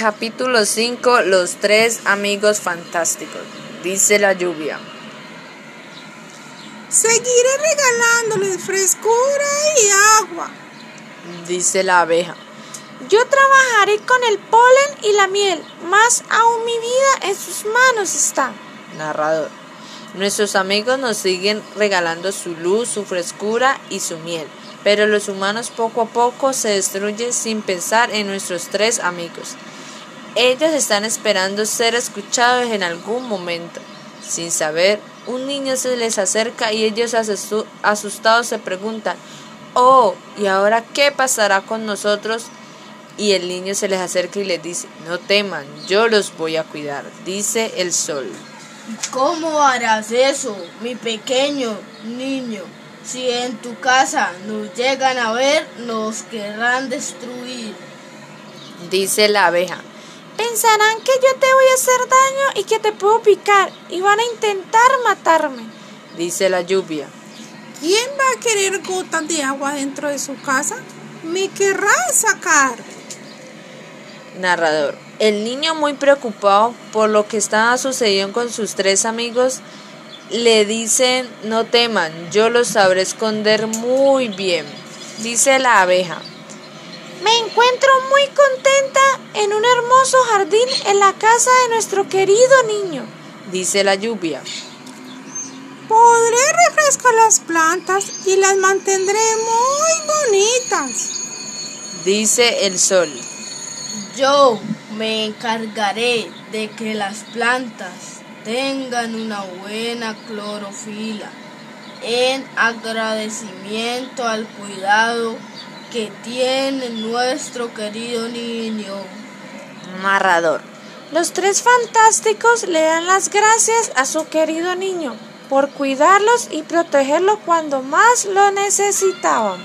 Capítulo 5 Los tres amigos fantásticos. Dice la lluvia. Seguiré regalándoles frescura y agua. Dice la abeja. Yo trabajaré con el polen y la miel, más aún mi vida en sus manos está. Narrador. Nuestros amigos nos siguen regalando su luz, su frescura y su miel, pero los humanos poco a poco se destruyen sin pensar en nuestros tres amigos. Ellos están esperando ser escuchados en algún momento. Sin saber, un niño se les acerca y ellos asustados se preguntan, oh, ¿y ahora qué pasará con nosotros? Y el niño se les acerca y les dice, no teman, yo los voy a cuidar, dice el sol. ¿Cómo harás eso, mi pequeño niño? Si en tu casa nos llegan a ver, nos querrán destruir. Dice la abeja. Pensarán que yo te voy a hacer daño y que te puedo picar y van a intentar matarme. Dice la lluvia. ¿Quién va a querer gotas de agua dentro de su casa? Me querrán sacar. Narrador. El niño muy preocupado por lo que estaba sucediendo con sus tres amigos le dicen no teman, yo los sabré esconder muy bien. Dice la abeja. Me encuentro muy contenta en un hermoso jardín en la casa de nuestro querido niño. Dice la lluvia. Podré refrescar las plantas y las mantendré muy bonitas. Dice el sol. Yo me encargaré de que las plantas tengan una buena clorofila en agradecimiento al cuidado que tiene nuestro querido niño. Narrador. Los tres fantásticos le dan las gracias a su querido niño por cuidarlos y protegerlo cuando más lo necesitaban.